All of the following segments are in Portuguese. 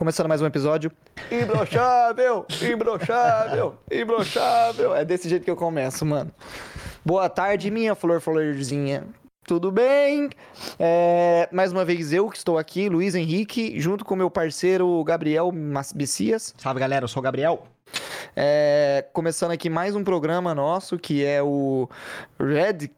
Começando mais um episódio. Imbrochável! Imbrochável! Imbrochável! É desse jeito que eu começo, mano. Boa tarde, minha flor florzinha. Tudo bem? É, mais uma vez eu que estou aqui, Luiz Henrique, junto com meu parceiro Gabriel Bicias. Salve galera, eu sou o Gabriel. É, começando aqui mais um programa nosso que é o Red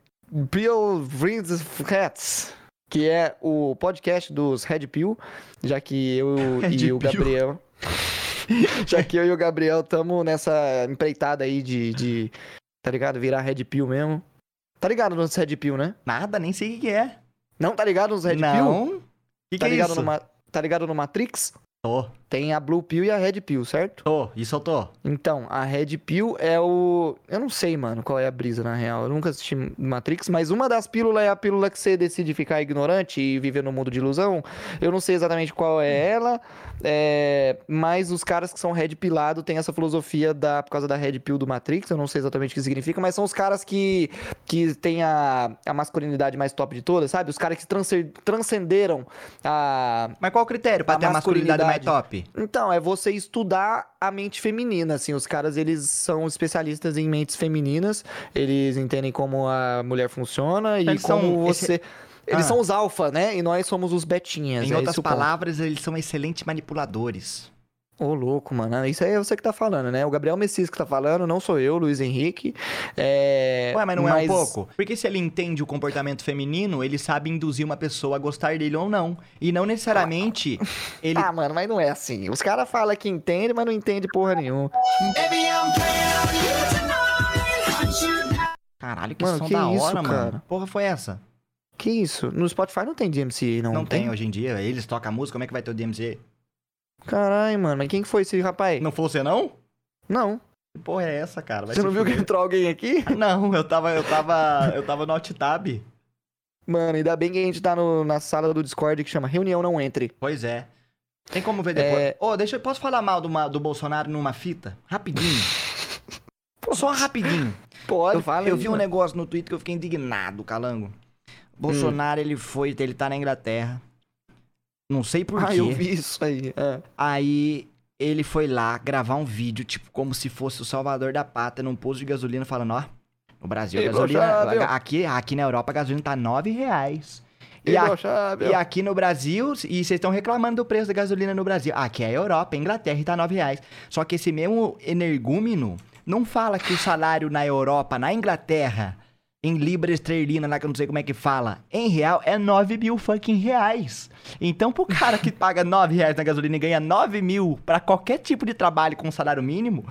Pill Brings Cats, que é o podcast dos Red Pill, já que eu Red e o. Gabriel. já que eu e o Gabriel estamos nessa empreitada aí de, de. Tá ligado? Virar Red Pill mesmo. Tá ligado nos Red Pill, né? Nada, nem sei o que que é. Não tá ligado nos Red Pill? Não. O que, Tá que é ligado, isso? no, tá ligado no Matrix? Tô, Tem a Blue Pill e a Red Pill, certo? tô, isso eu tô. Então, a Red Pill é o. Eu não sei, mano, qual é a brisa na real. Eu nunca assisti Matrix, mas uma das pílulas é a pílula que você decide ficar ignorante e viver no mundo de ilusão. Eu não sei exatamente qual é ela, é, mas os caras que são Red Pilado têm essa filosofia da, por causa da Red Pill do Matrix. Eu não sei exatamente o que significa, mas são os caras que, que têm a, a masculinidade mais top de todas, sabe? Os caras que transce- transcenderam a, Mas qual o critério pra A ter a masculinidade mais masculinidade. Então, é você estudar a mente feminina, assim, os caras, eles são especialistas em mentes femininas, eles entendem como a mulher funciona e Eles como são você... Eles Ah. são os alfa, né? E nós somos os betinhas, Em é outras o ponto. palavras, eles são excelentes manipuladores. Ô, louco, mano, isso aí é você que tá falando, né? O Gabriel Messias que tá falando, não sou eu, Luiz Henrique. É... Ué, mas não é um pouco? Porque se ele entende o comportamento feminino, ele sabe induzir uma pessoa a gostar dele ou não. E não necessariamente ele... Ah, mano, mas não é assim. Os caras falam que entende, mas não entende porra nenhuma. Caralho, que Mano, som que da isso, hora, mano. cara? Porra foi essa? Que isso? No Spotify não tem DMC, não, Não, tem hoje em dia. Eles tocam a música, como é que vai ter o DMZ? Caralho, mano, mas quem que foi esse rapaz? Não foi você, não? Não. Que porra é essa, cara? Vai Você não viu que entrou alguém aqui? Não, eu tava, eu tava, eu tava no alt tab. Mano, ainda bem que a gente tá no- na sala do Discord que chama Reunião Não Entre. Pois é. Tem como ver depois. É. Ô, deixa eu. Posso falar mal do, do Bolsonaro numa fita? Rapidinho. Só rapidinho. Pode, Eu, fala eu vi um mano. negócio no Twitter que eu fiquei indignado, calango. Bolsonaro, ele foi, ele tá na Inglaterra. Não sei por Ah, quê. eu vi isso aí. é. Aí ele foi lá gravar um vídeo, tipo, como se fosse o salvador da pátria, num posto de gasolina, falando, ó, no Brasil a gasolina. Aqui, aqui na Europa a gasolina tá 9 reais. E, a- e aqui no Brasil, e vocês estão reclamando do preço da gasolina no Brasil. Aqui é a Europa, a Inglaterra e tá 9 reais. Só que esse mesmo energúmeno não fala que o salário na Europa, na Inglaterra, em libra esterlina, lá que eu não sei como é que fala, em real é 9 mil fucking reais. Então, pro cara que paga 9 reais na gasolina e ganha 9 mil pra qualquer tipo de trabalho com salário mínimo,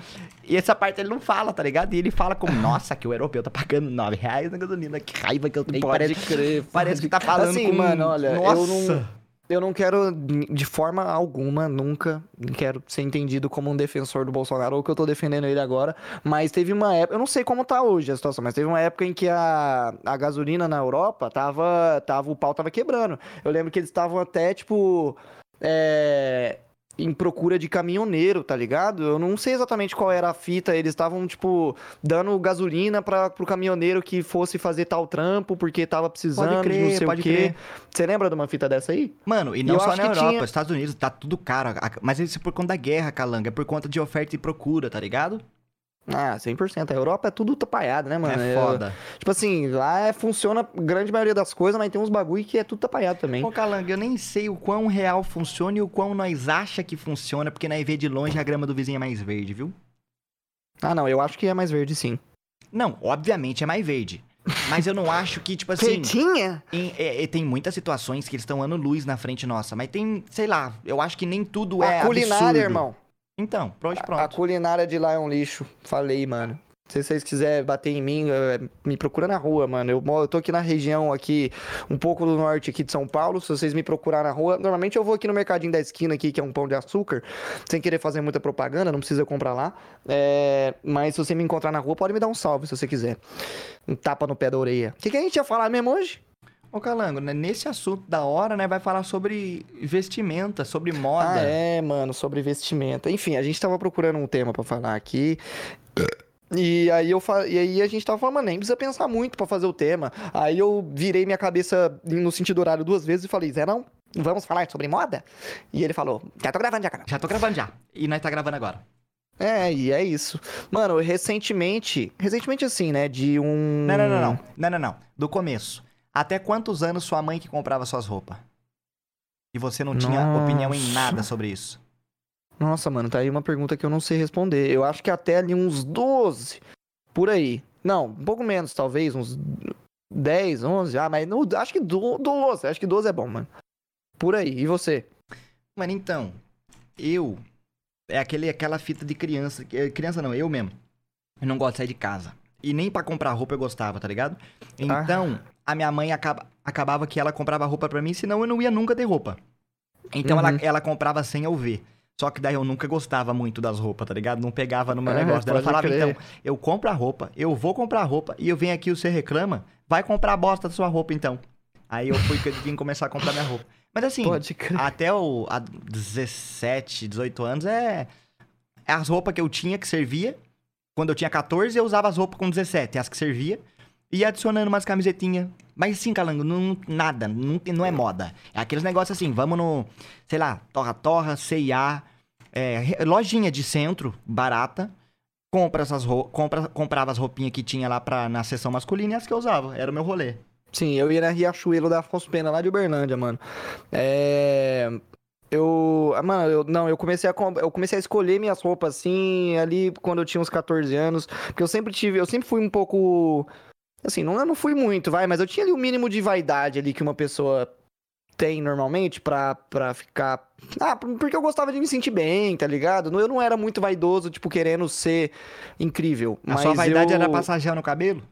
e essa parte ele não fala, tá ligado? E ele fala como, nossa, que o europeu tá pagando 9 reais na gasolina, que raiva que eu tenho. Pode parece, crer. Parece que tá falando assim, mano, olha, Nossa. eu não... Eu não quero, de forma alguma, nunca, quero ser entendido como um defensor do Bolsonaro ou que eu tô defendendo ele agora, mas teve uma época, eu não sei como tá hoje a situação, mas teve uma época em que a, a gasolina na Europa tava, tava, o pau tava quebrando. Eu lembro que eles estavam até, tipo, é, em procura de caminhoneiro, tá ligado? Eu não sei exatamente qual era a fita, eles estavam, tipo, dando gasolina para pro caminhoneiro que fosse fazer tal trampo, porque tava precisando Pode de não crer, sei pode o quê. crer. Você lembra de uma fita dessa aí? Mano, e não só na Europa, tinha- Estados Unidos, tá tudo caro. Mas isso é por conta da guerra, calanga. É por conta de oferta e procura, tá ligado? Ah, 100%. A Europa é tudo tapaiado, né, mano? é Eu- foda. tipo assim, lá é, funciona a grande maioria das coisas, mas tem uns bagulho que é tudo tapaiado também. Ô, calanga, eu nem sei o quão real funciona e o quão nós acha que funciona, porque nós vê de longe a grama do vizinho é mais verde, viu? Ah, não, eu acho que é mais verde, sim. Não, obviamente é mais verde. Mas eu não acho que, tipo assim. Em- é- é- tem muitas situações que eles estão ano luz na frente nossa, mas tem, sei lá, eu acho que nem tudo é a culinária, absurdo. irmão. Então, pronto, A pronto. culinária de lá é um lixo. Falei, mano. Se vocês quiserem bater em mim, eh, me procura na rua, mano. Eu, eu tô aqui na região aqui, um pouco do norte aqui de São Paulo. Se vocês me procurar na rua, normalmente eu vou aqui no mercadinho da esquina aqui, que é um pão de açúcar, sem querer fazer muita propaganda, não precisa comprar lá. É, mas se você me encontrar na rua, pode me dar um salve se você quiser. Um tapa no pé da orelha. O que, que a gente ia falar mesmo hoje? Ô, Calango, né, nesse assunto da hora, né, vai falar sobre vestimenta, sobre moda. Ah, é, mano, sobre vestimenta. Enfim, a gente tava procurando um tema pra falar aqui. E aí eu fa... e aí a gente tava falando, mano, nem precisa pensar muito pra fazer o tema. Aí eu virei minha cabeça no sentido horário duas vezes e falei, Zé, não, vamos falar sobre moda? E ele falou, já tô gravando já, cara. Já tô gravando já. E nós tá gravando agora. É, e é isso. Mano, recentemente, recentemente assim, né, de um... Não, não, não, não. Não, não, não. Do começo. Até quantos anos sua mãe que comprava suas roupas? E você não tinha Nossa. opinião em nada sobre isso? Nossa, mano, tá aí uma pergunta que eu não sei responder. Eu acho que até ali uns 12, por aí. Não, um pouco menos, talvez, uns 10, 11, ah, mas no, acho que do- 12, acho que 12 é bom, mano. Por aí, e você? Mano, então, eu. É aquele, aquela fita de criança. que- Criança não, eu mesmo. Eu não gosto de sair de casa. E nem pra comprar roupa eu gostava, tá ligado? Então, a minha mãe acaba, acabava que ela comprava roupa pra mim, senão eu não ia nunca ter roupa. Então ela, Uhum. ela comprava sem eu ver. Só que daí eu nunca gostava muito das roupas, tá ligado? Não pegava no meu É, negócio. Ela falava, crer. então, eu compro a roupa, eu vou comprar a roupa, e eu venho aqui, você reclama, vai comprar a bosta da sua roupa, então. Aí eu fui vim começar a comprar minha roupa. Mas assim, até o a 17, 18 anos é, é as roupas que eu tinha que servia. Quando eu tinha 14, eu usava as roupas com 17, as que servia. E adicionando umas camisetinhas. Mas sim, Calango, não, nada, não, não é moda. É aqueles negócios assim, vamos no, sei lá, torra-torra, C&A, é, lojinha de centro, barata. Compra essas compra, comprava as roupinhas que tinha lá pra, na seção masculina e as que eu usava. Era o meu rolê. Sim, eu ia na Riachuelo da Afonso Pena, lá de Uberlândia, mano. É... Eu... ah, Mano, eu... não, eu comecei, a... eu comecei a escolher minhas roupas, assim, ali quando eu tinha uns 14 anos. Porque eu sempre tive... Eu sempre fui um pouco... Assim, não, eu não fui muito, vai, mas eu tinha ali o mínimo de vaidade ali que uma pessoa tem normalmente pra, pra ficar... Ah, porque eu gostava de me sentir bem, tá ligado? Eu não era muito vaidoso, tipo, querendo ser incrível. A mas sua vaidade eu... era passar gel no cabelo?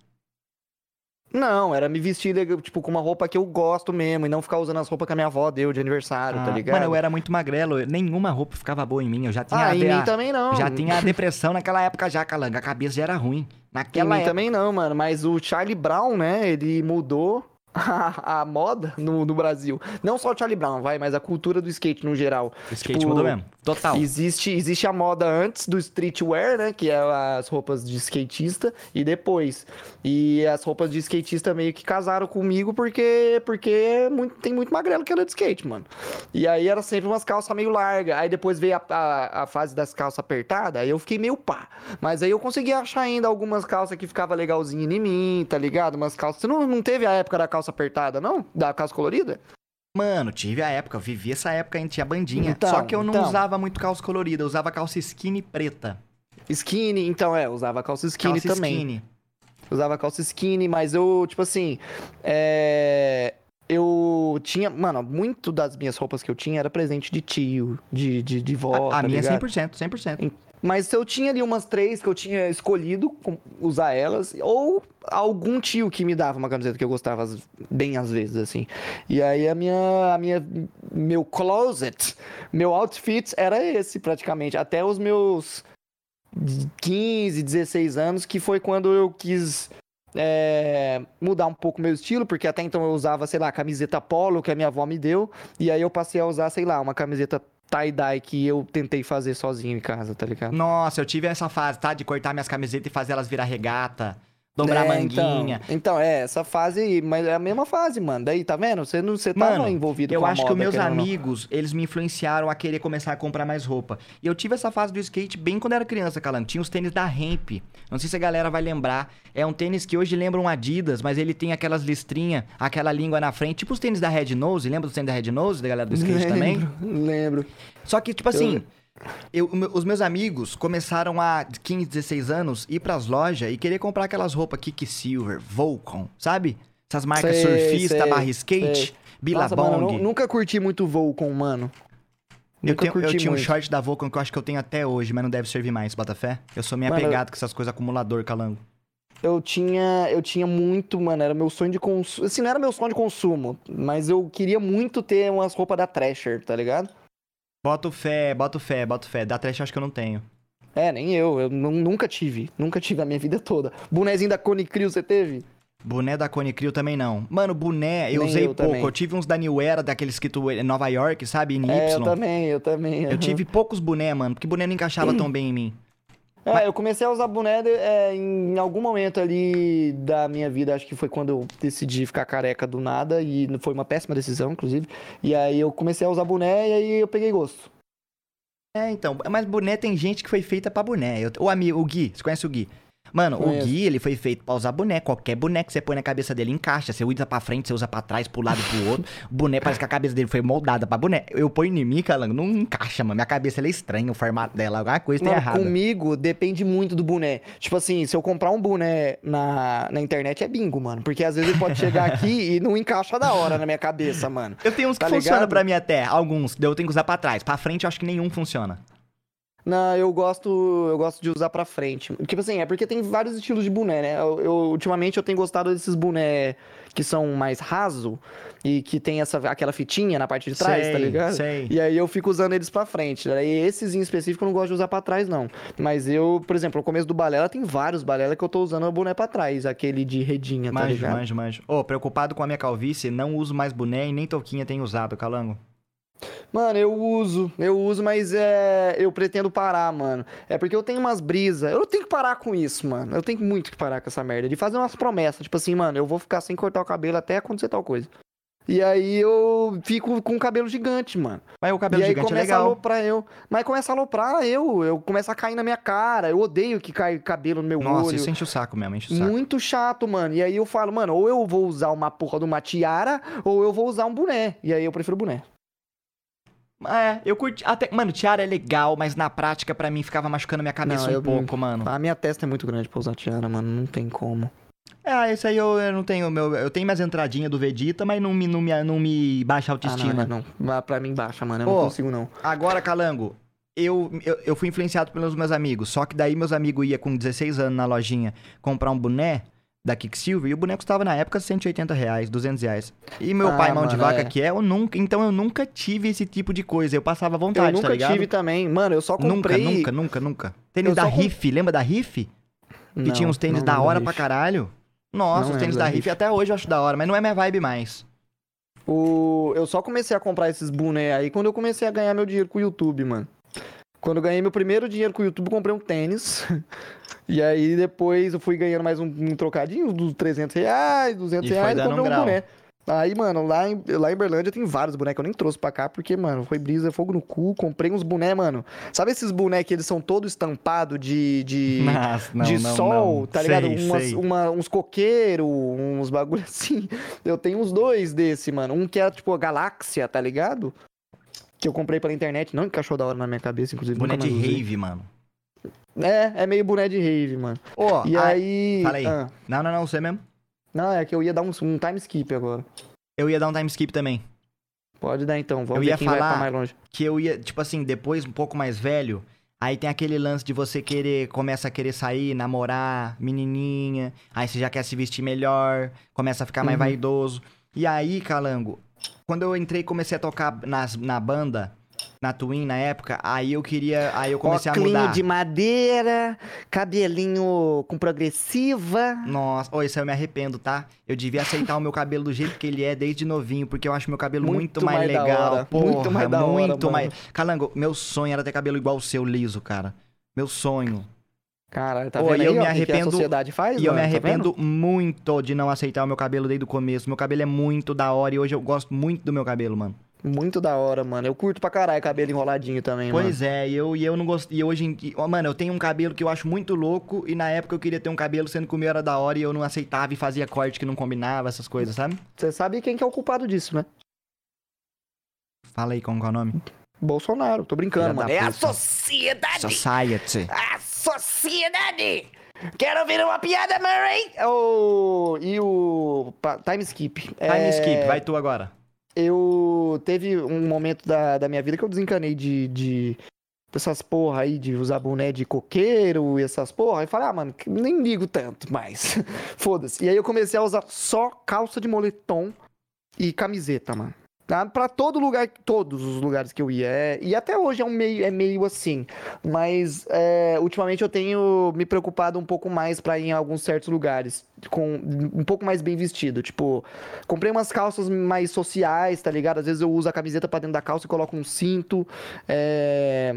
Não, era me vestir, tipo, com uma roupa que eu gosto mesmo e não ficar usando as roupas que a minha avó deu de aniversário, tá Ah, ligado? Mano, eu era muito magrelo, nenhuma roupa ficava boa em mim. Eu já tinha, Ah, em a- mim também não. já tinha a depressão naquela época já, Calanga. A cabeça já era ruim. Em Naquela mim época. também não, mano. Mas o Charlie Brown, né, ele mudou a, a moda no, no Brasil. Não só o Charlie Brown, vai, mas a cultura do skate no geral. O skate Tipo, mudou mesmo. Total. Existe, existe a moda antes do streetwear, né? Que é as roupas de skatista, e depois. E as roupas de skatista meio que casaram comigo porque, porque é muito- tem muito magrelo que anda de skate, mano. E aí era sempre umas calças meio largas. Aí depois veio a, a, a fase das calças apertadas, aí eu fiquei meio pá. Mas aí eu consegui achar ainda algumas calças que ficava legalzinho em mim, tá ligado? Umas calças. Você não, não teve a época da calça apertada, não? Da calça colorida? Mano, tive a época, eu vivi essa época, a gente tinha bandinha. Então, Só que eu não então. usava muito calça colorida, eu usava calça skinny preta. Skinny, então é, usava calça skinny calça também. skinny. Usava calça skinny, mas eu, tipo assim, é... Eu tinha, mano, muito das minhas roupas que eu tinha era presente de tio, de, de, de vó, a a tá minha é ligado? 100%, 100%. Mas eu tinha ali umas três que eu tinha escolhido usar elas, ou algum tio que me dava uma camiseta que eu gostava bem às vezes, assim. E aí a minha, a minha, meu closet, meu outfit era esse praticamente, até os meus 15, 16 anos, que foi quando eu quis é, mudar um pouco meu estilo, porque até então eu usava, sei lá, camiseta polo que a minha avó me deu, e aí eu passei a usar, sei lá, uma camiseta tie-dye que eu tentei fazer sozinho em casa, tá ligado? Nossa, eu tive essa fase, tá? De cortar minhas camisetas e fazer elas virar regata, dobrar É, manguinha. Então, então, é, essa fase aí, mas é a mesma fase, mano. Daí, tá vendo? Você não você tava Mano, envolvido eu com a acho que moda, os meus amigos, eles me influenciaram a querer começar a comprar mais roupa. E eu tive essa fase do skate bem quando era criança, Calango. Tinha os tênis da Hemp. Não sei se a galera vai lembrar. É um tênis que hoje lembra um Adidas, mas ele tem aquelas listrinhas, aquela língua na frente. Tipo os tênis da Red Nose. Lembra dos tênis da Red Nose, da galera do skate também? Lembro, Lembro. Só que, tipo assim, eu- o meu- os meus amigos começaram a 15, 16 anos ir pras lojas e querer comprar aquelas roupas Silver, Volcom, sabe? Essas marcas Sei, surfista, sei, barra skate, sei. Billabong. Nossa, mano, eu nu- nunca curti muito voo com mano. Eu, tenho, eu tinha um muito. short da Vulcan que eu acho que eu tenho até hoje, mas não deve servir mais, Botafé. Eu sou meio Mano, apegado com essas coisas acumulador, calango. Eu tinha, eu tinha muito, mano, era meu sonho de consumo. Assim, não era meu sonho de consumo, mas eu queria muito ter umas roupas da Thrasher, tá ligado? Boto fé, boto fé, boto fé. Da trash eu acho que eu não tenho. É, nem eu, eu nu- nunca tive, nunca tive a minha vida toda. Bonezinho da Cone Crew você teve? Boné da Cone Crew também não. Mano, boné eu Nem usei eu pouco. também. Eu tive uns da New Era, daqueles escrito Nova York, sabe? Em É, eu Y. também, eu também. Eu aham. tive poucos boné, mano, porque boné não encaixava tão bem em mim. É, eu comecei a usar boné é, em algum momento ali da minha vida, acho que foi quando eu decidi ficar careca do nada, e foi uma péssima decisão, inclusive. E aí eu comecei a usar boné e aí eu peguei gosto. É, então, mas boné tem gente que foi feita pra boné. Eu, o amigo, o Gui, você conhece o Gui? Mano, o Gui, ele foi feito pra usar boné. Qualquer boné que você põe na cabeça dele encaixa. Você usa pra frente, você usa pra trás, pro lado, pro outro. O boné parece que a cabeça dele foi moldada pra boné. Eu ponho em mim, calango, não encaixa, mano. Minha cabeça é estranha, o formato dela, alguma coisa tem errado. comigo depende muito do boné. Tipo assim, se eu comprar um boné na, na internet é bingo, mano. Porque às vezes ele pode chegar aqui e não encaixa da hora na minha cabeça, mano. Eu tenho uns que tá funcionam pra mim até, alguns. Eu tenho que usar pra trás. Pra frente eu acho que nenhum funciona. Não, eu gosto, eu gosto de usar pra frente. Tipo assim, é porque tem vários estilos de boné, né? Eu, eu, ultimamente eu tenho gostado desses boné que são mais raso e que tem essa, aquela fitinha na parte de trás, tá sei, tá ligado? Sei. E aí eu fico usando eles pra frente. Né? E esses em específico eu não gosto de usar pra trás, não. Mas eu, por exemplo, no começo do balela tem vários balela que eu tô usando o boné pra trás, aquele de redinha, manjo, tá ligado? Manjo, manjo, Ô, oh, preocupado com a minha calvície, não uso mais boné e nem touquinha tem usado, calango. Mano, eu uso, eu uso, mas é, eu pretendo parar, mano. É porque eu tenho umas brisas. Eu tenho que parar com isso, mano. Eu tenho muito que parar com essa merda. De fazer umas promessas. Tipo assim, mano, eu vou ficar sem cortar o cabelo até acontecer tal coisa. E aí eu fico com o cabelo gigante, mano. Mas o cabelo e gigante é legal. A aloprar eu. Mas começa a aloprar eu. Eu começo a cair na minha cara. Eu odeio que cai cabelo no meu Nossa, olho. Nossa, isso enche o saco mesmo, enche o saco. Muito chato, mano. E aí eu falo, mano, ou eu vou usar uma porra de uma tiara, ou eu vou usar um boné. E aí eu prefiro boné. É, eu curti. Até, mano, tiara é legal, mas na prática, para mim, ficava machucando minha cabeça não, um eu, pouco, mano. A minha testa é muito grande pra usar tiara, mano. Não tem como. É, esse aí eu, eu não tenho. Meu, eu tenho minhas entradinhas do Vegeta, mas não me, não me, não me baixa a autoestima. Ah, não, não. Pra mim baixa, mano. Eu Pô, não consigo, não. Agora, Calango, eu, eu, eu fui influenciado pelos meus amigos. Só que daí meus amigos iam com 16 anos na lojinha comprar um boné da Kicksilver e o boneco estava na época 180 reais, 200 reais. E meu ah, pai, mão mano, de vaca é. que é, eu nunca, então eu nunca tive esse tipo de coisa. Eu passava vontade, eu nunca tá ligado? tive também. Mano, eu só comprei... Nunca, nunca, nunca, nunca. Tênis eu da Riff, lembra da Riff? Que não, tinha uns tênis da hora pra caralho. Nossa, não os tênis da Riff até hoje eu acho da hora, mas não é minha vibe mais. O... Eu só comecei a comprar esses bonés aí quando eu comecei a ganhar meu dinheiro com o YouTube, mano. Quando eu ganhei meu primeiro dinheiro com o YouTube, comprei um tênis. e aí depois eu fui ganhando mais um, um trocadinho dos 300 reais, 200 e reais, e comprei um, um boné. Aí, mano, lá em, lá em Berlândia tem vários bonecos que eu nem trouxe pra cá, porque, mano, foi brisa, fogo no cu. Comprei uns bonecos, mano. Sabe esses bonecos que eles são todos estampados de, de, Nossa, não, de não, sol, não. tá ligado? Sei, Umas, sei. Uma, uns coqueiros, uns bagulho assim. Eu tenho uns dois desse, mano. Um que é tipo galáxia, tá ligado? Que eu comprei pela internet, não encaixou da hora na minha cabeça, inclusive. Boné de rave, mano. É, é meio boné de rave, mano. Ó, oh, e aí. Fala aí. Ah. Não, não, não, você mesmo? Não, é que eu ia dar um, um time skip agora. Eu ia dar um time skip também. Pode dar então, vamos eu ia falar vai mais longe. Que eu ia, tipo assim, depois, um pouco mais velho, aí tem aquele lance de você querer, começa a querer sair, namorar, menininha, aí você já quer se vestir melhor, começa a ficar mais uhum. vaidoso. E aí, calango, quando eu entrei e comecei a tocar nas, na banda, na Twin na época, aí eu queria. Aí eu comecei Oclinho a mudar. de madeira, cabelinho com progressiva. Nossa, oh, isso aí eu me arrependo, tá? Eu devia aceitar o meu cabelo do jeito que ele é desde novinho, porque eu acho meu cabelo muito, muito mais, mais, legal. Porra, muito mais da hora. Muito mais. Calango, meu sonho era ter cabelo igual o seu, liso, cara. Meu sonho. Cara, tá vendo e eu aí, me arrependo, que a sociedade faz, E mano, eu me tá arrependo tá muito de não aceitar o meu cabelo desde o começo. Meu cabelo é muito da hora e hoje eu gosto muito do meu cabelo, mano. Muito da hora, mano. Eu curto pra caralho cabelo enroladinho também, pois mano. é, e eu, e eu não gosto. E hoje em Mano, eu tenho um cabelo que eu acho muito louco. E na época eu queria ter um cabelo, sendo que o meu era da hora e eu não aceitava e fazia corte que não combinava, essas coisas, sabe? Você sabe quem que é o culpado disso, né? Fala aí qual é o nome. Bolsonaro, tô brincando, mano. É a sociedade! Society. A sociedade! Quero ouvir uma piada, Murray! Oh, e o time skip. Time é... skip, vai tu agora. Eu teve um momento da, da minha vida que eu desencanei de, de essas porra aí de usar boné de coqueiro e essas porra. E falei, ah, mano, nem ligo tanto mais. Foda-se. E aí eu comecei a usar só calça de moletom e camiseta, mano. Tá? Para todo lugar, todos os lugares que eu ia. É, e até hoje é, um meio, é meio assim. Mas é, ultimamente eu tenho me preocupado um pouco mais para ir em alguns certos lugares. Com um pouco mais bem vestido. Tipo, comprei umas calças mais sociais, tá ligado? Às vezes eu uso a camiseta pra dentro da calça e coloco um cinto. É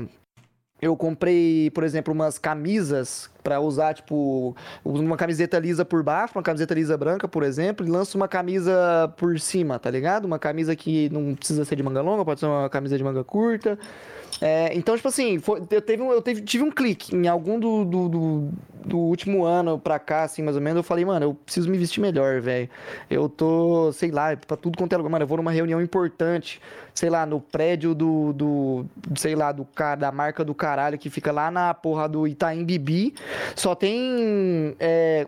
eu comprei, por exemplo, umas camisas pra usar, tipo, uma camiseta lisa por baixo, uma camiseta lisa branca, por exemplo, e lanço uma camisa por cima, tá ligado? Uma camisa que não precisa ser de manga longa, pode ser uma camisa de manga curta. É, então, tipo assim, foi- eu, teve, um- eu teve- tive um clique em algum do, do, do- do último ano pra cá, assim, mais ou menos. Eu falei, mano, eu preciso me vestir melhor, velho. Eu tô, sei lá, pra tudo quanto é lugar. Mano, eu vou numa reunião importante, sei lá, no prédio do, do sei lá, do da marca do caralho que fica lá na porra do Itaim Bibi. Só tem. é,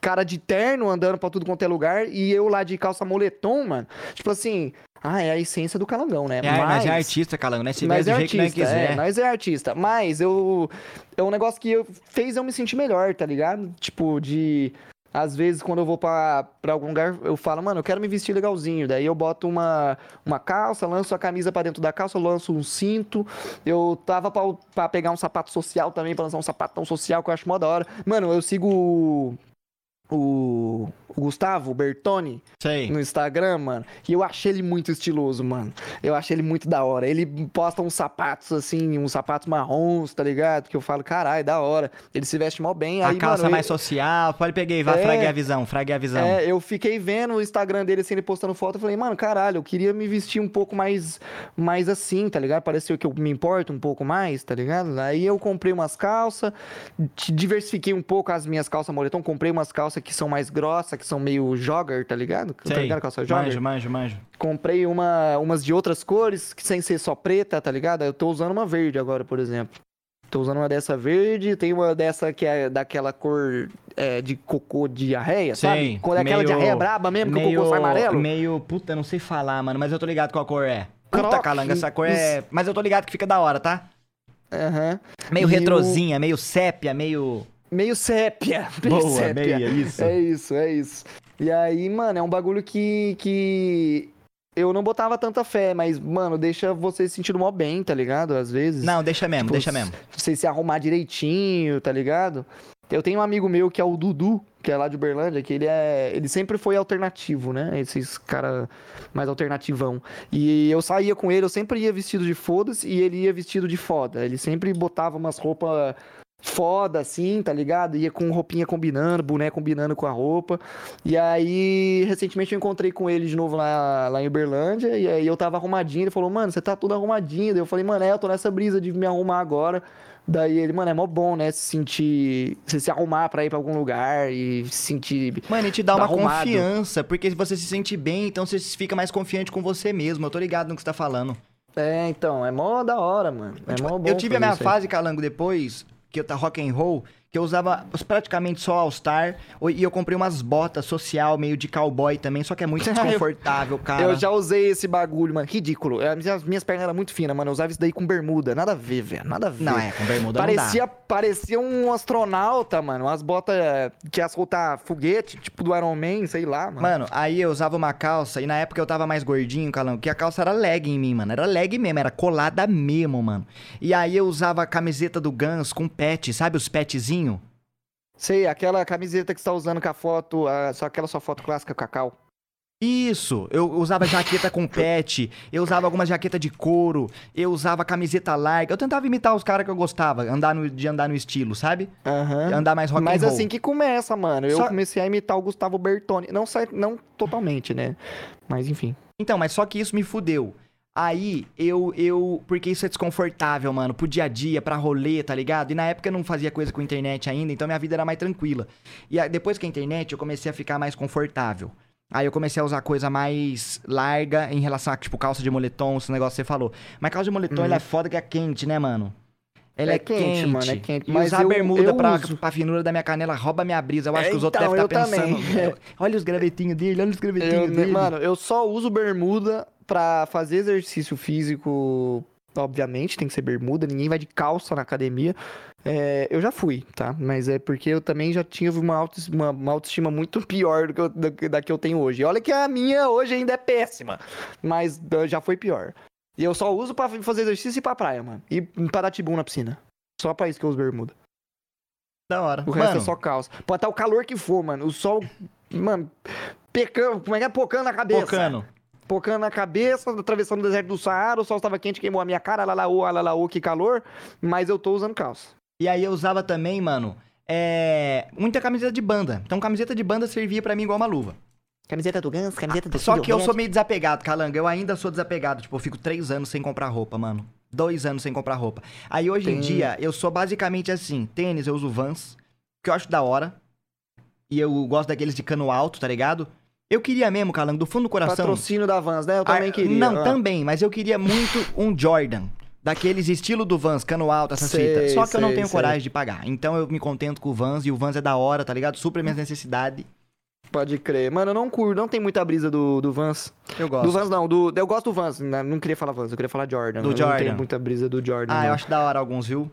cara de terno andando pra tudo quanto é lugar e eu lá de calça moletom, mano. Tipo assim, ah, é a essência do calangão, né? É, mas é artista, Calango, né? Se vê é jeito que artista, nós quiser. é, nós é artista. Mas eu. É um negócio que eu, fez eu me sentir melhor, tá ligado? Tipo, de. Às vezes, quando eu vou pra algum lugar, eu falo, mano, eu quero me vestir legalzinho. Daí eu boto uma, uma calça, lanço a camisa pra dentro da calça, lanço um cinto. Eu tava pra pegar um sapato social também, pra lançar um sapatão social que eu acho mó da hora. Mano, eu sigo o, Gustavo Bertoni Sei. no Instagram, mano. E eu achei ele muito estiloso, mano. Eu achei ele muito da hora. Ele posta uns sapatos assim, uns sapatos marrons, tá ligado? Que eu falo, caralho, da hora. Ele se veste mó bem. A aí, calça mano, mais social. Pode peguei, vai, É. frague a visão, frague a visão. É, eu fiquei vendo o Instagram dele assim, ele postando foto, eu falei, mano, caralho, eu queria me vestir um pouco mais, mais assim, tá ligado? Pareceu que eu me importo um pouco mais, tá ligado? Aí eu comprei umas calças, diversifiquei um pouco as minhas calças moletom, comprei umas calças que são mais grossas, que são meio jogger, tá ligado? Tá Sei. ligado? Calça jogger? Manjo, manjo, manjo. Comprei uma, umas de outras cores, que sem ser só preta, tá ligado? Eu tô usando uma verde agora, por exemplo. Tô usando uma dessa verde, tem uma dessa que é daquela cor é, de cocô de diarreia, Sei, sabe? Quando é aquela meio- diarreia braba mesmo, que o cocô sai amarelo. Meio, puta, não sei falar, mano, mas eu tô ligado qual cor é. Puta, Croque. calanga, essa cor é... Mas eu tô ligado que fica da hora, tá? Aham. Meio E retrozinha, meio sépia, meio... Meio sépia. Meio Boa, sépia. meio isso. É isso, é isso. E aí, mano, é um bagulho que, que eu não botava tanta fé, mas, mano, deixa você se sentindo mó bem, tá ligado? Às vezes. Não, deixa mesmo, Tipo, deixa mesmo. Você se arrumar direitinho, tá ligado? Eu tenho um amigo meu que é o Dudu, que é lá de Uberlândia, que ele é. Ele sempre foi alternativo, né? Esses cara mais alternativão. E eu saía com ele, eu sempre ia vestido de foda-se e ele ia vestido de foda. Ele sempre botava umas roupas foda, assim, tá ligado? Ia com roupinha combinando, boné combinando com a roupa. E aí, recentemente eu encontrei com ele de novo lá, lá em Uberlândia. E aí eu tava arrumadinho. Ele falou, mano, você tá tudo arrumadinho. Daí eu falei, mano, é, eu tô nessa brisa de me arrumar agora. Daí ele, mano, é mó bom, né? Se sentir. Você se arrumar pra ir pra algum lugar e se sentir. Mano, e te dá Tá uma arrumado. confiança, porque você se sente bem, então você fica mais confiante com você mesmo. Eu tô ligado no que você tá falando. É, então, é mó da hora, mano. É mó bom. eu tive a minha fase, Calango, depois, que eu tá rock and roll, que eu usava praticamente só All Star, e eu comprei umas botas social, meio de cowboy também, só que é muito desconfortável, cara. Eu já usei esse bagulho, mano. Ridículo. As minhas, minhas pernas eram muito finas, mano. Eu usava isso daí com bermuda. Nada a ver, velho. Nada a ver. Não, é, com bermuda Parecia, parecia um astronauta, mano. Umas botas que ia soltar foguete, tipo do Iron Man, sei lá, mano. Mano, aí eu usava uma calça, e na época eu tava mais gordinho, Calango, que a calça era leg em mim, mano. Era leg mesmo, era colada mesmo, mano. E aí eu usava a camiseta do Guns com pet, sabe os Sei, aquela camiseta que você tá usando com a foto, a- só aquela sua foto clássica, Cacau. Isso, eu usava jaqueta com pet, eu usava algumas jaqueta de couro, eu usava camiseta larga. Eu tentava imitar os caras que eu gostava, andar no, de andar no estilo, sabe? Aham. Andar mais rock Mas and roll. assim que começa, mano. Eu Só- comecei a imitar o Gustavo Bertoni. Não, não totalmente, né? Mas enfim. Então, mas só que isso me fudeu. Aí, eu, eu... Porque isso é desconfortável, mano, pro dia a dia, pra rolê, tá ligado? E na época eu não fazia coisa com internet ainda, então minha vida era mais tranquila. E aí, depois que a internet, eu comecei a ficar mais confortável. Aí eu comecei a usar coisa mais larga em relação a, tipo, calça de moletom, esse negócio que você falou. Mas calça de moletom, Uhum. ele é foda que é quente, né, mano? Ele é, É quente, quente, mano, é quente. E Mas usar eu- bermuda eu pra, uso. pra finura da minha canela rouba minha brisa. Eu acho É, que os outros então, devem estar eu também. pensando. Olha os gravetinhos dele, olha os gravetinhos Eu, dele. mano, eu só uso bermuda pra fazer exercício físico. Obviamente, tem que ser bermuda, ninguém vai de calça na academia. É, eu já fui, tá? Mas é porque eu também já tive uma autoestima, uma autoestima muito pior do que eu, da, da que eu tenho hoje. E olha que a minha hoje ainda é péssima, mas uh, já foi pior. E eu só uso pra fazer exercício e ir pra praia, mano. E pra dar tibum na piscina. Só pra isso que eu uso bermuda. Da hora. O resto Mano, é só calça. Pode estar o calor que for, mano. O sol, mano, pecando, como é que é? Pocando na cabeça. Pocano. Pocando na cabeça, atravessando o deserto do Saara, o sol estava quente, queimou a minha cara, lalaú, lalaú, que calor, mas eu tô usando calça. E aí eu usava também, mano, é... muita camiseta de banda. Então camiseta de banda servia pra mim igual uma luva. Camiseta do Gans, camiseta do Só que eu sou meio desapegado, Calanga. Eu ainda sou desapegado. Tipo, eu fico três anos sem comprar roupa, mano. Dois anos sem comprar roupa. Aí hoje em dia, eu sou basicamente assim: tênis, eu uso Vans, que eu acho da hora. E eu gosto daqueles de cano alto, tá ligado? Eu queria mesmo, Calango, do fundo do coração. Patrocínio da Vans, né? Eu também Ah, queria. Não, Ah. também, mas eu queria muito um Jordan. Daqueles estilo do Vans, cano alto, essas Sei, fitas. Só que eu não sei, tenho sei. coragem de pagar. Então eu me contento com o Vans e o Vans é da hora, tá ligado? Supra minhas necessidades. Pode crer. Mano, eu não curto, não tem muita brisa do, do Vans. Eu gosto. Do Vans não, do, eu gosto do Vans, né? não queria falar Vans, eu queria falar Jordan. Do eu Não Jordan. tenho muita brisa do Jordan. Ah, não. eu acho da hora alguns, viu?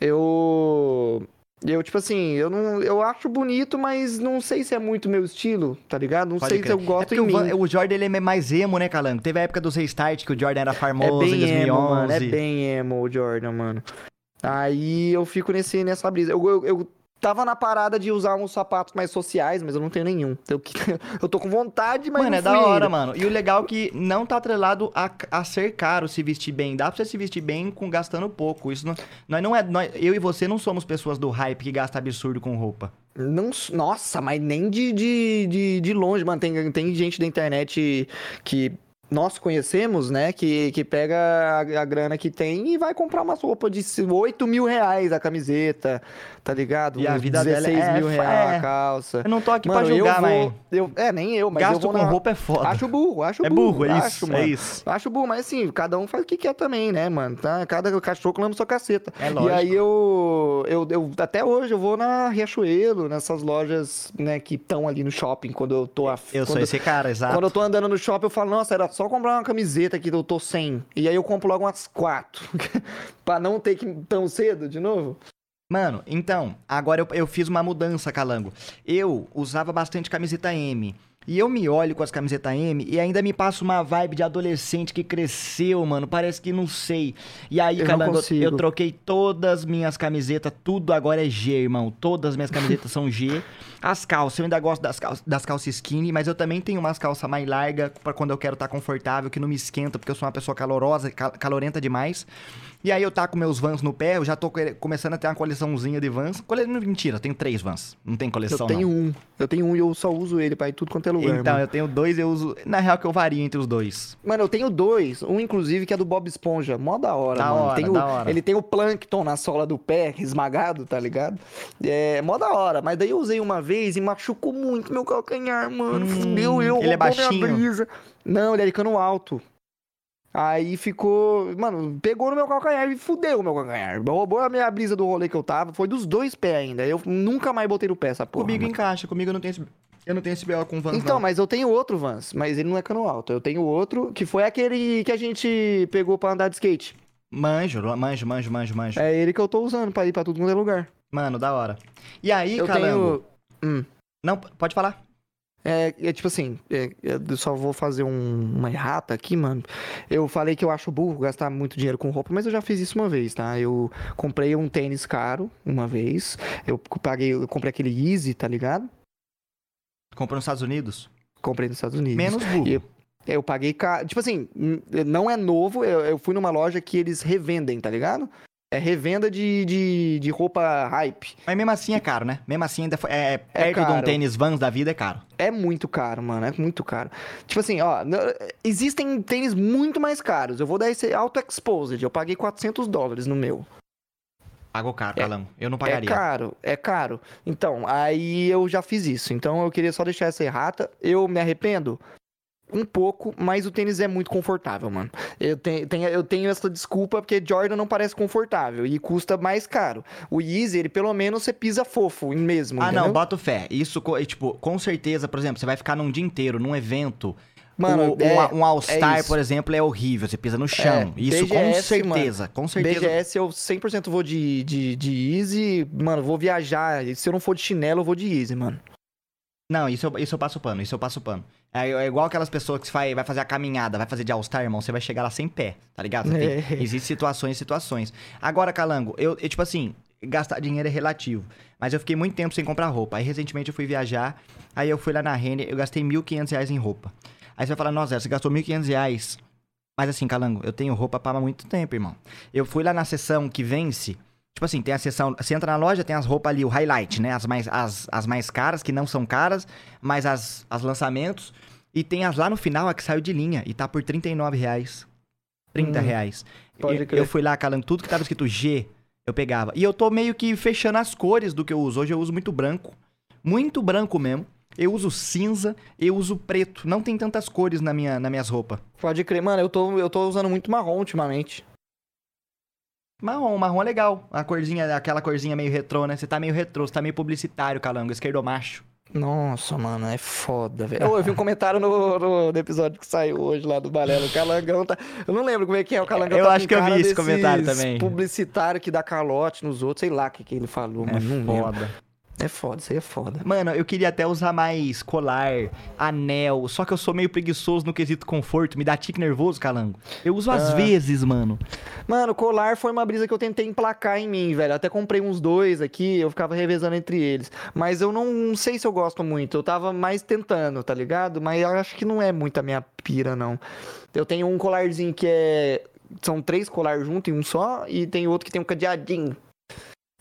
Eu. Eu, tipo assim, eu não. Eu acho bonito, mas não sei se é muito meu estilo, tá ligado? Não Pode sei crer. se eu gosto é em mim. o, Jordan ele é mais emo, né, Calango? Teve a época dos restart que o Jordan era É famoso em bem 2011. emo, mano. É bem emo o Jordan, mano. Aí eu fico nesse, nessa brisa. Eu, eu, eu tava na parada de usar uns sapatos mais sociais, mas eu não tenho nenhum. Eu, que- eu tô com vontade, mas Mano, não é da hora, ainda. mano. E o legal é que não tá atrelado a, a ser caro se vestir bem. Dá pra você se vestir bem com gastando pouco. Isso não, nós não é. nós- eu e você não somos pessoas do hype que gasta absurdo com roupa. Não, nossa, mas nem de, de, de, de longe, mano. Tem, tem gente da internet que nós conhecemos, né? Que, que pega a, a grana que tem e vai comprar umas roupas de 8 mil reais a camiseta, tá ligado? E a vida dela 16 é mil reais é. a calça. Eu não tô aqui Mano, pra julgar, eu mas. vou, eu, é, nem eu, mas eu Gasto vou com na... roupa é foda. Acho burro, acho é burro. burro, é isso. acho, é mano. isso. Acho burro, mas assim, cada um faz o que quer também, né, mano? Tá? Cada cachorro lama sua caceta. É E lógico. aí eu, eu, eu, até hoje, eu vou na Riachuelo, nessas lojas, né, que estão ali no shopping, quando eu tô... af- Eu sou quando, esse cara, exato. Quando eu tô andando no shopping, eu falo, nossa, era só comprar uma camiseta que eu tô sem. E aí eu compro logo umas quatro. pra não ter que tão cedo de novo. Mano, então, agora eu, eu fiz uma mudança, Calango. Eu usava bastante camiseta M. E eu me olho com as camisetas M e ainda me passa uma vibe de adolescente que cresceu, mano. Parece que não sei. E aí, Eu Calango, eu, troquei todas minhas camisetas, tudo agora é G, irmão. Todas as minhas camisetas são G. As calças, eu ainda gosto das calças, das calças skinny, mas eu também tenho umas calças mais largas pra quando eu quero estar confortável, que não me esquenta, porque eu sou uma pessoa calorosa, cal- calorenta demais. E aí eu tá com meus Vans no pé, eu já tô começando a ter uma coleçãozinha de Vans. Cole... Mentira, eu tenho três Vans. Não tem coleção, eu tenho não. um. Eu tenho um e eu só uso ele pra ir tudo quanto é lugar, Então, mano. eu tenho dois, eu uso... Na real que eu vario entre os dois. Mano, eu tenho dois. Um, inclusive, que é do Bob Esponja. Mó da hora, Da mano. hora, Tem o- da hora. Ele tem o plâncton na sola do pé, esmagado, tá ligado? É mó da hora. Mas daí eu usei uma vez e machucou muito meu calcanhar, mano. Hum, Fudeu eu, ele é baixinho? brisa. Não, ele é de cano alto. Aí ficou. Mano, pegou no meu calcanhar e fudeu o meu calcanhar. Roubou a minha brisa do rolê que eu tava. Foi dos dois pés ainda. Eu nunca mais botei no pé essa porra. comigo mano. encaixa, comigo eu não tenho esse... Eu não tenho esse BO com Vans, Então, não. mas eu tenho outro Vans, mas ele não é cano alto. Eu tenho outro, que foi aquele que a gente pegou pra andar de skate. Manjo, manjo, manjo, manjo, manjo. É ele que eu tô usando pra ir pra tudo quanto é lugar. Mano, da hora. E aí, eu Calango... tenho. Hum, Não, pode falar. É, é tipo assim, é, eu só vou fazer um- uma errata aqui, mano. Eu falei que eu acho burro gastar muito dinheiro com roupa, mas eu já fiz isso uma vez, tá? Eu comprei um tênis caro uma vez. Eu paguei, eu comprei aquele Easy, tá ligado? Comprou nos Estados Unidos? Comprei nos Estados Unidos. Menos burro. E- Eu paguei caro. Tipo assim, não é novo. Eu, eu fui numa loja que eles revendem, tá ligado? É revenda de, de, de roupa hype. Mas mesmo assim é caro, né? Mesmo assim ainda foi... É, perto de um tênis Vans da vida é caro. É muito caro, mano. É muito caro. Tipo assim, ó. Existem tênis muito mais caros. Eu vou dar esse Auto Exposed. Eu paguei 400 dólares no meu. Pagou caro, É- Calango. Eu não É pagaria. caro, é caro. Então, aí eu já fiz isso. Então eu queria só deixar essa errata. Eu me arrependo? Um pouco, mas o tênis é muito confortável, mano. Eu tenho, tenho- eu tenho essa desculpa porque Jordan não parece confortável e custa mais caro. O Yeezy, ele pelo menos você pisa fofo mesmo, Ah, entendeu? não, bota fé. Isso, tipo, com certeza, por exemplo, você vai ficar num dia inteiro, num evento. Mano, o- é- um, um All-Star, é isso. por exemplo, é horrível. Você pisa no chão. isso com BGS, certeza. Com certeza. BGS eu 100% vou de, de, de Easy. Mano, vou viajar. Se eu não for de chinelo, eu vou de Easy, mano. Não, isso eu, isso eu passo pano, isso eu passo pano. É, é igual aquelas pessoas que vai, vai fazer a caminhada, vai fazer de All-Star, irmão, você vai chegar lá sem pé, tá ligado? Tem-. Existem situações e situações. Agora, Calango, eu, eu, tipo assim, gastar dinheiro é relativo. Mas eu fiquei muito tempo sem comprar roupa. Aí, recentemente, eu fui viajar, aí eu fui lá na Renner, eu gastei 1.500 reais em roupa. Aí você vai falar, nossa, você gastou 1.500 reais. Mas assim, Calango, eu tenho roupa pra muito tempo, irmão. Eu fui lá na sessão que vence. Tipo assim, tem a sessão. Você entra na loja, tem as roupas ali, o highlight, né? As mais, as, as mais caras, que não são caras, mas as, as lançamentos. E tem as lá no final, a que saiu de linha. E tá por 39 reais. 30 Hum, reais. pode eu, crer. eu fui lá, Calango, tudo que tava escrito G, eu pegava. E eu tô meio que fechando as cores do que eu uso. Hoje eu uso muito branco. Muito branco mesmo. Eu uso cinza, eu uso preto. Não tem tantas cores na minha, nas minhas roupas. Pode crer, mano, eu tô, eu tô usando muito marrom ultimamente. Marrom, marrom é legal. A corzinha, aquela corzinha meio retrô, né? Você tá meio retrô, você tá meio publicitário, calango, esquerdomacho. Nossa, mano, é foda, velho. Eu, eu vi um comentário no, no- no episódio que saiu hoje lá do Balelo. O Calangão tá. Eu não lembro como é que é. O Calangão Eu tá acho que eu vi esse comentário também. Publicitário que dá calote nos outros. Sei lá o que, que ele falou, mano. não lembro. É foda, isso aí é foda. Mano, eu queria até usar mais colar, anel, só que eu sou meio preguiçoso no quesito conforto, me dá tique nervoso, calango. Eu uso às Ah. vezes, mano. Mano, colar foi uma brisa que eu tentei emplacar em mim, velho. Até comprei uns dois aqui, eu ficava revezando entre eles. Mas eu não, não sei se eu gosto muito. Eu tava mais tentando, tá ligado? Mas eu acho que não é muito a minha pira, não. Eu tenho um colarzinho que é. São três colares juntos em um só, e tem outro que tem um cadeadinho.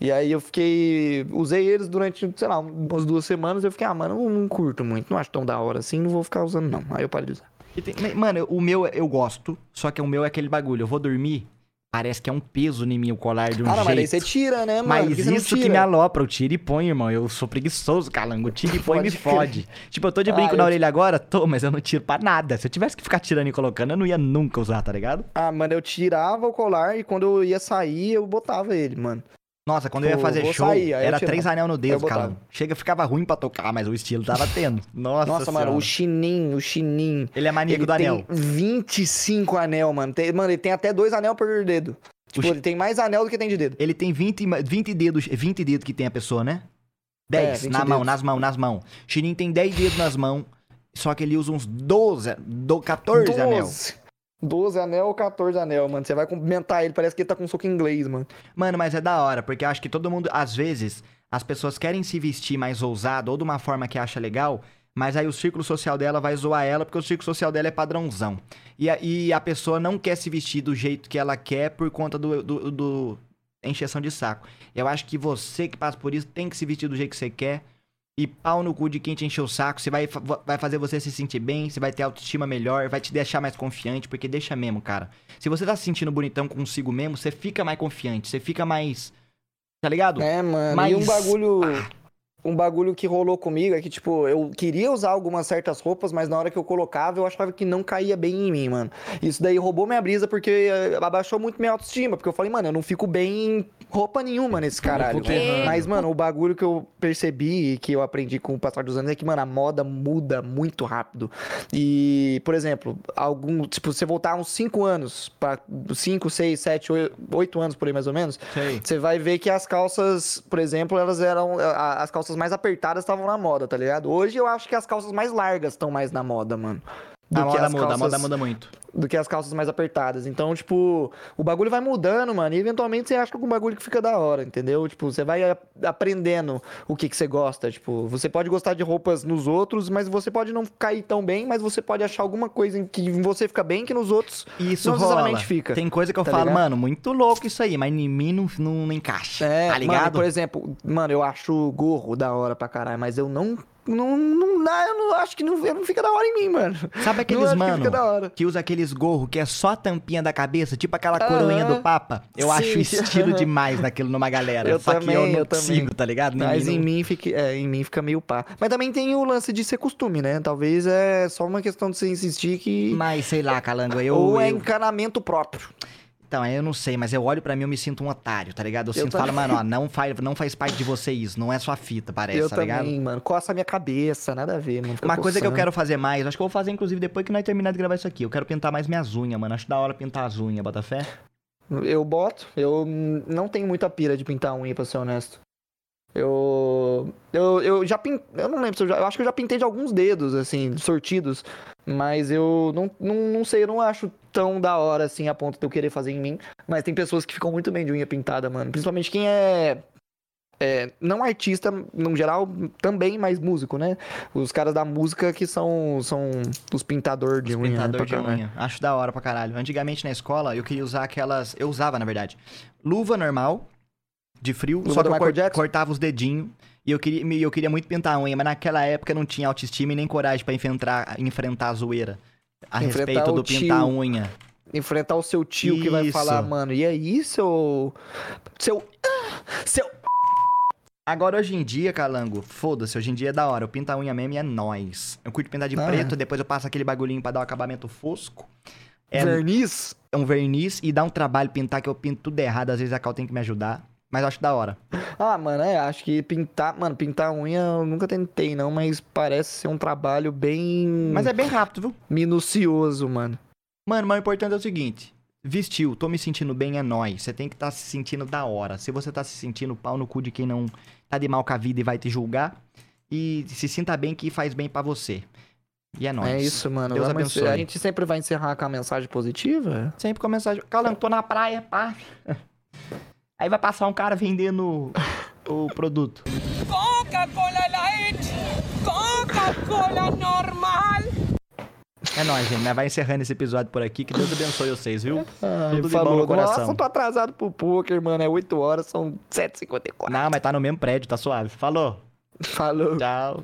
E aí eu fiquei. Usei eles durante, sei lá, umas duas semanas. Eu fiquei, ah, mano, eu não curto muito, não acho tão da hora assim, não vou ficar usando, não. Aí eu parei de usar. Tem- Mano, o meu eu gosto, só que o meu é aquele bagulho. Eu vou dormir, parece que é um peso em mim o colar de um ah, não, jeito. mas aí você tira, né, mano? Mas que isso que tira? me alopra, eu tiro e põe, irmão. Eu sou preguiçoso, calango. Eu tiro e põe me fode. Tipo, eu tô de brinco Ah, na eu- orelha agora? Tô, mas eu não tiro pra nada. Se eu tivesse que ficar tirando e colocando, eu não ia nunca usar, tá ligado? Ah, mano, eu tirava o colar e quando eu ia sair, eu botava ele, mano. Nossa, quando eu ia fazer show, sair, era três anel no dedo, calango. Chega, ficava ruim pra tocar, mas o estilo tava tendo. Nossa, Nossa, mano, o chininho, o chininho. Ele é maníaco Ele do tem anel. 25 anel, mano. Tem- mano, ele tem até dois anel por dedo. Tipo, Oxi. ele tem mais anel do que tem de dedo. Ele tem 20, ma- 20 dedos, 20 dedos que tem a pessoa, né? 10 É, 20 na mão, dedos. nas mãos, nas mãos. Chininho tem 10 dedos nas mãos, só que ele usa uns 12, do 14 anel. 12 anel ou 14 anel, mano. Você vai cumprimentar ele, parece que ele tá com soco inglês, mano. Mano, mas é da hora, porque eu acho que todo mundo, às vezes, as pessoas querem se vestir mais ousado ou de uma forma que acha legal, mas aí o círculo social dela vai zoar ela porque o círculo social dela é padrãozão. E a, e a pessoa não quer se vestir do jeito que ela quer por conta do, do, do encheção de saco. Eu acho que você que passa por isso tem que se vestir do jeito que você quer. E pau no cu de quem te encheu o saco, você vai, vai fazer você se sentir bem, você vai ter autoestima melhor, vai te deixar mais confiante, porque deixa mesmo, cara. Se você tá se sentindo bonitão consigo mesmo, você fica mais confiante, você fica mais. Tá ligado? É, mano. Mas- E um bagulho. Um bagulho que rolou comigo é que, tipo, eu queria usar algumas certas roupas, mas na hora que eu colocava, eu achava que não caía bem em mim, mano. Isso daí roubou minha brisa porque eh, abaixou muito minha autoestima. Porque eu falei, mano, eu não fico bem em roupa nenhuma nesse caralho. fico errando. Mas, mano, o bagulho que eu percebi e que eu aprendi com o passar dos anos é que, mano, a moda muda muito rápido. E, por exemplo, algum. Tipo, você voltar uns 5 anos, pra 5, 6, 7, 8 anos por aí mais ou menos, você vai ver que as calças, por exemplo, elas eram. As calças mais apertadas estavam na moda, tá ligado? Hoje eu acho que as calças mais largas estão mais na moda, mano. A do que moda as muda, a moda calças- muda muito. Do que as calças mais apertadas. Então, tipo, o bagulho vai mudando, mano. E eventualmente você acha algum bagulho que fica da hora, entendeu? Tipo, você vai a- aprendendo o que, que você gosta. Tipo, você pode gostar de roupas nos outros, mas você pode não cair tão bem, mas você pode achar alguma coisa em que você fica bem que nos outros Isso não rola. necessariamente fica. Tem coisa que eu tá falo, ligado? mano, muito louco isso aí, mas em mim não, não, não encaixa. É, tá mano, ligado? por exemplo, mano, eu acho gorro da hora pra caralho, mas eu não. Não, não dá, eu não acho que não, não fica da hora em mim, mano. Sabe aqueles, que mano, hora. que usa aqueles gorro que é só a tampinha da cabeça, tipo aquela Aham. coroinha do Papa? Eu Sim. acho estilo demais naquilo numa galera. Eu só que eu também, não eu também. consigo, tá ligado? Mas mim em não- mim, fica, é, em mim fica meio pá. Mas também tem o lance de ser costume, né? Talvez é só uma questão de você insistir que. Mas sei lá, calango, eu. Ou é eu- encanamento próprio. Então, eu não sei, mas eu olho pra mim e eu me sinto um otário, tá ligado? Eu, Eu sinto e falo, mano, ó, não faz, não faz parte de você isso, não é sua fita, parece, eu tá também, ligado? mano. Coça a minha cabeça, nada a ver, mano. Uma coisa que eu quero fazer mais, acho que eu vou fazer inclusive depois que nós terminar de gravar isso aqui. Eu quero pintar mais minhas unhas, mano. Acho da hora pintar as unhas, bota fé. Eu boto. Eu não tenho muita pira de pintar unha, pra ser honesto. Eu. Eu, eu já pintei. Eu não lembro se eu já. Eu acho que eu já pintei de alguns dedos, assim, sortidos. Mas eu não, não, não sei, eu não acho tão da hora assim a ponto de eu querer fazer em mim. Mas tem pessoas que ficam muito bem de unha pintada, mano. Principalmente quem é. é, não artista, no geral, também, mas músico, né? Os caras da música que são, são os pintador de Os unha. né, pintador pra de caralho. unha. Acho da hora pra caralho. Antigamente na escola eu queria usar aquelas. Eu usava, na verdade, luva normal, de frio, Luva só que eu cor- cortava os dedinhos. E eu queria, eu queria muito pintar a unha, mas naquela época eu não tinha autoestima e nem coragem pra enfrentar, enfrentar a zoeira. A Enfrentar respeito o do pintar tio. unha. Enfrentar o seu tio que vai Isso. falar, mano, e aí, seu. Seu. Seu. Agora, hoje em dia, Calango, foda-se, hoje em dia é da hora. Eu pinto a unha mesmo e é nóis. Eu curto pintar de Ah, preto, depois eu passo aquele bagulhinho pra dar um acabamento fosco. É, Verniz? é um verniz e dá um trabalho pintar que eu pinto tudo errado. Às vezes a Cal tem que me ajudar. Mas acho da hora. Ah, mano, é, acho que pintar. Mano, pintar unha eu nunca tentei, não, mas parece ser um trabalho bem. Mas é bem rápido, viu? minucioso, mano. Mano, mas o importante é o seguinte: vestiu, tô me sentindo bem, é nóis. Você tem que estar se sentindo da hora. Se você tá se sentindo pau no cu de quem não tá de mal com a vida e vai te julgar, e se sinta bem que faz bem pra você. E é nóis. É isso, mano. Deus Vamos- abençoe. A gente sempre vai encerrar com a mensagem positiva? Sempre com a mensagem. Calango, tô na praia, pá. Aí vai passar um cara vendendo o produto. Coca-Cola Light, Coca-Cola normal. É nóis, gente. Né? Vai encerrando esse episódio por aqui. Que Deus abençoe vocês, viu? Ah, Tudo de bom no coração. Nossa, tô atrasado pro poker, mano. É 8 horas, são 7h54. Não, mas tá no mesmo prédio, tá suave. Falou. Falou. Tchau.